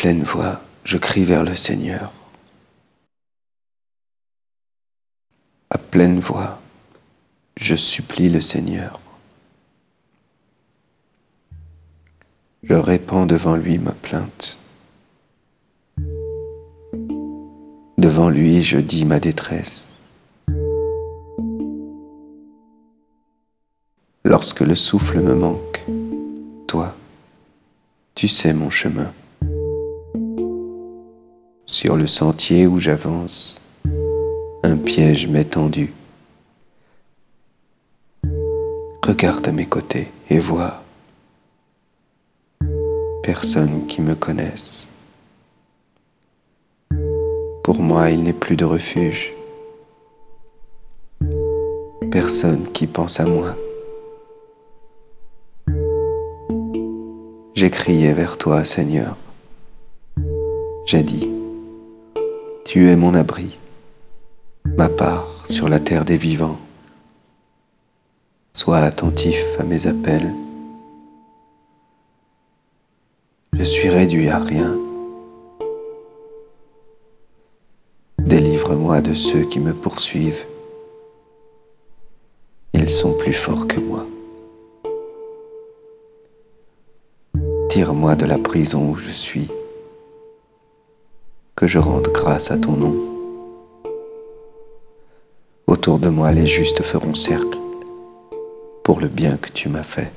pleine voix, je crie vers le Seigneur. À pleine voix, je supplie le Seigneur. Je répands devant lui ma plainte. Devant lui, je dis ma détresse. Lorsque le souffle me manque, toi, tu sais mon chemin. Sur le sentier où j'avance, un piège m'est tendu. Regarde à mes côtés et vois personne qui me connaisse. Pour moi, il n'est plus de refuge. Personne qui pense à moi. J'ai crié vers toi, Seigneur. J'ai dit, tu es mon abri, ma part sur la terre des vivants. Sois attentif à mes appels. Je suis réduit à rien. Délivre-moi de ceux qui me poursuivent. Ils sont plus forts que moi. Tire-moi de la prison où je suis, que je rende grâce à ton nom. Autour de moi, les justes feront cercle pour le bien que tu m'as fait.